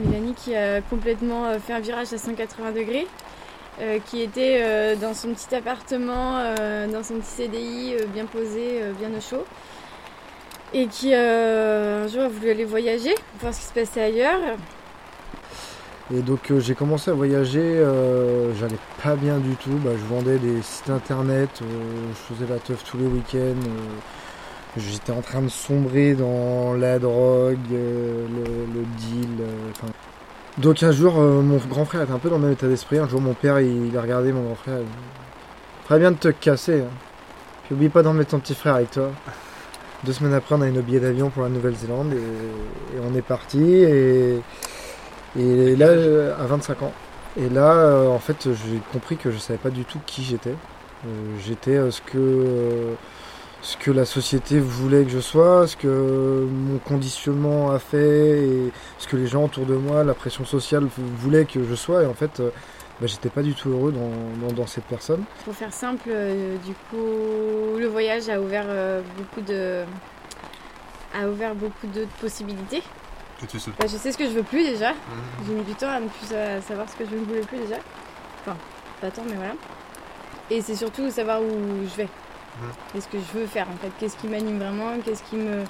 Mélanie qui a complètement euh, fait un virage à 180 degrés, euh, qui était euh, dans son petit appartement, dans son petit CDI, bien posé, bien au chaud, et qui un jour a voulu aller voyager, voir ce qui se passait ailleurs. Et donc j'ai commencé à voyager, j'allais pas bien du tout, bah, je vendais des sites internet, je faisais la teuf tous les week-ends, j'étais en train de sombrer dans la drogue, euh, le, deal. euh, donc un jour euh, mon grand frère était un peu dans le même état d'esprit, un jour mon père il, a regardé mon grand frère, Très bien de te casser, hein. puis oublie pas d'emmener ton petit frère avec toi. Deux semaines après on a eu nos billets d'avion pour la Nouvelle-Zélande et, on est parti et... Et là, à 25 ans. Et là, en fait, j'ai compris que je savais pas du tout qui j'étais. J'étais ce que ce que la société voulait que je sois, ce que mon conditionnement a fait, et ce que les gens autour de moi, la pression sociale voulait que je sois. Et en fait, euh, bah, j'étais pas du tout heureux dans, dans, dans cette personne. Pour faire simple, euh, du coup, le voyage a ouvert euh, beaucoup de a ouvert beaucoup de possibilités. Que tu sais. Bah, je sais ce que je veux plus déjà. J'ai mis du temps à ne plus sa- savoir ce que je ne voulais plus déjà. Enfin, pas tant, mais voilà. Et c'est surtout savoir où je vais. Qu'est-ce que je veux faire en fait? Qu'est-ce qui m'anime vraiment? Qu'est-ce qui me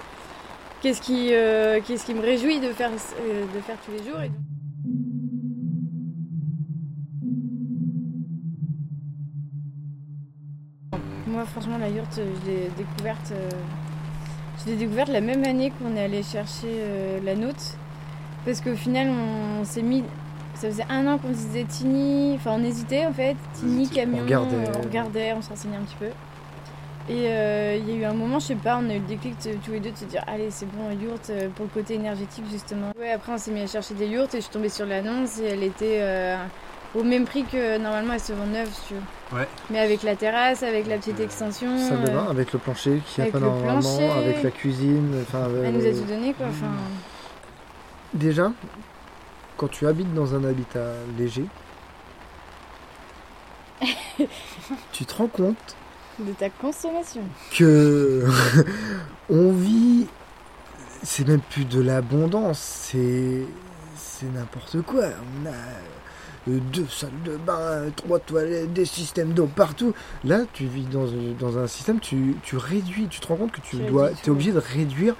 Qu'est-ce qui, euh, qu'est-ce qui me réjouit de faire, euh, de faire tous les jours et- Moi, franchement, la yourte, euh, je l'ai découverte, euh, je l'ai découverte la même année qu'on est allé chercher la nôtre. Parce qu'au final, on, s'est mis. Ça faisait un an qu'on se disait Tini. Enfin, on hésitait en fait. Tini, camion. On regardait. on regardait, on se renseignait un petit peu. Et euh, il y a eu un moment, je sais pas, on a eu le déclic de- tous les deux de se dire Allez, c'est bon, yourte euh, pour le côté énergétique justement. Ouais, après, on s'est mis à chercher des yourtes et je suis tombée sur l'annonce et elle était euh, au même prix que normalement elle se vend neuve, si tu veux. Ouais. Mais avec la terrasse, avec la petite Euh, extension. Salle de euh, bain avec le plancher qui a avec pas le normalement, plancher. avec la cuisine. Enfin, elle nous a euh, tout donné quoi. Enfin, Déjà, quand tu habites dans un habitat léger, tu te rends compte de ta consommation. que on vit, c'est même plus de l'abondance, c'est c'est n'importe quoi. On a euh, deux salles de bain, trois toilettes, des systèmes d'eau partout. Là, tu vis dans, dans un système, tu, tu réduis, tu te rends compte que tu dois, es obligé de réduire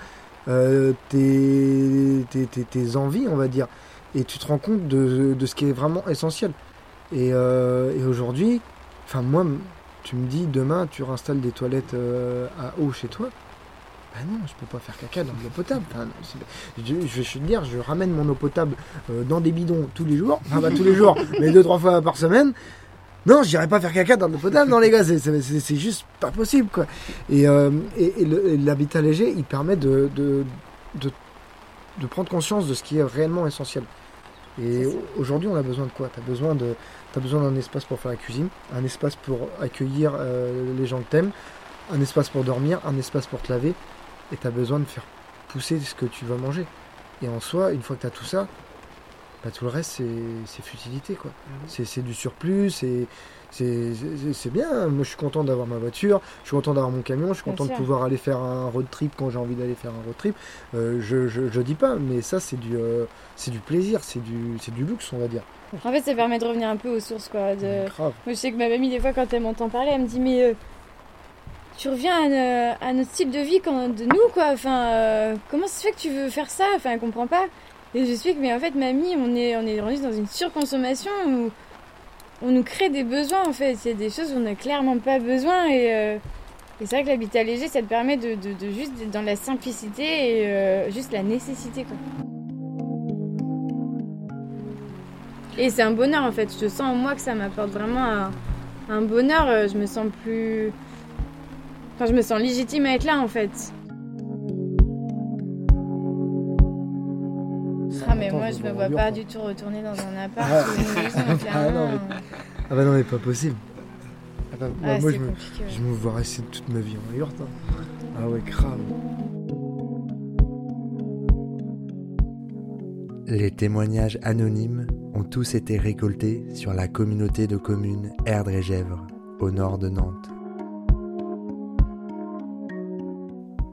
euh, tes, tes, tes- tes envies, on va dire, et tu te rends compte de, de ce qui est vraiment essentiel. Et, euh, et aujourd'hui, enfin moi, tu me dis demain tu réinstalles des toilettes euh, à eau chez toi. Bah non, je peux pas faire caca dans de l'eau potable. Enfin, je, je vais te dire, je ramène mon eau potable euh, dans des bidons tous les jours. Enfin, pas tous les jours, mais deux, trois fois par semaine. Non, j'irai pas faire caca dans de l'eau potable, non les gars, c'est- juste pas possible quoi. Et, euh, et, l'habitat léger, il permet de, de, de, de prendre conscience de ce qui est réellement essentiel. Et aujourd'hui, on a besoin de quoi? Tu as besoin de T'as besoin d'un espace pour faire la cuisine, un espace pour accueillir euh, les gens que t'aimes, un espace pour dormir, un espace pour te laver, et t'as besoin de faire pousser ce que tu vas manger. Et en soi, une fois que t'as tout ça, bah, tout le reste c'est futilité quoi. C'est c'est du surplus, c'est bien. Moi je suis content d'avoir ma voiture, je suis content d'avoir mon camion, je suis content de pouvoir aller faire un road trip quand j'ai envie d'aller faire un road trip. Euh, je, je je dis pas, mais ça c'est du euh, c'est du plaisir, c'est du du luxe on va dire. En fait, ça permet de revenir un peu aux sources quoi. De... Grave. Moi, je sais que ma mamie, des fois, quand elle m'entend parler, elle me dit Mais euh, tu reviens à, ne- à notre style de vie quand, de nous, quoi. Enfin, comment ça se fait que tu veux faire ça? Enfin, elle comprend pas. Et je suis que, mais en fait, mamie, on est, on est rendu dans une surconsommation où on nous crée des besoins en fait. A des choses où on n'a clairement pas besoin et, euh, et c'est vrai que l'habitat léger, ça te permet de, de, juste être dans la simplicité et euh, juste la nécessité. Et c'est un bonheur en fait. Je sens en moi que ça m'apporte vraiment un, un bonheur. Je me sens plus. Enfin, je me sens légitime à être là en fait. Moi je me vois pas quoi. du tout retourner dans un appart Ah. ou une maison, Ah, non, Ah bah non mais pas possible. Ah bah, bah, Ah, moi me, je me vois rester toute ma vie en yurt. hein. Ah ouais grave. Les témoignages anonymes ont tous été récoltés sur la communauté de communes Erdre et Gèvres, au nord de Nantes.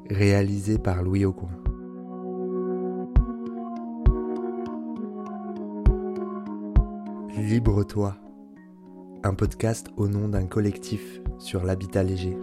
Réalisé par Louis Aucoin. Libre-toi, un podcast au nom d'un collectif sur l'habitat léger.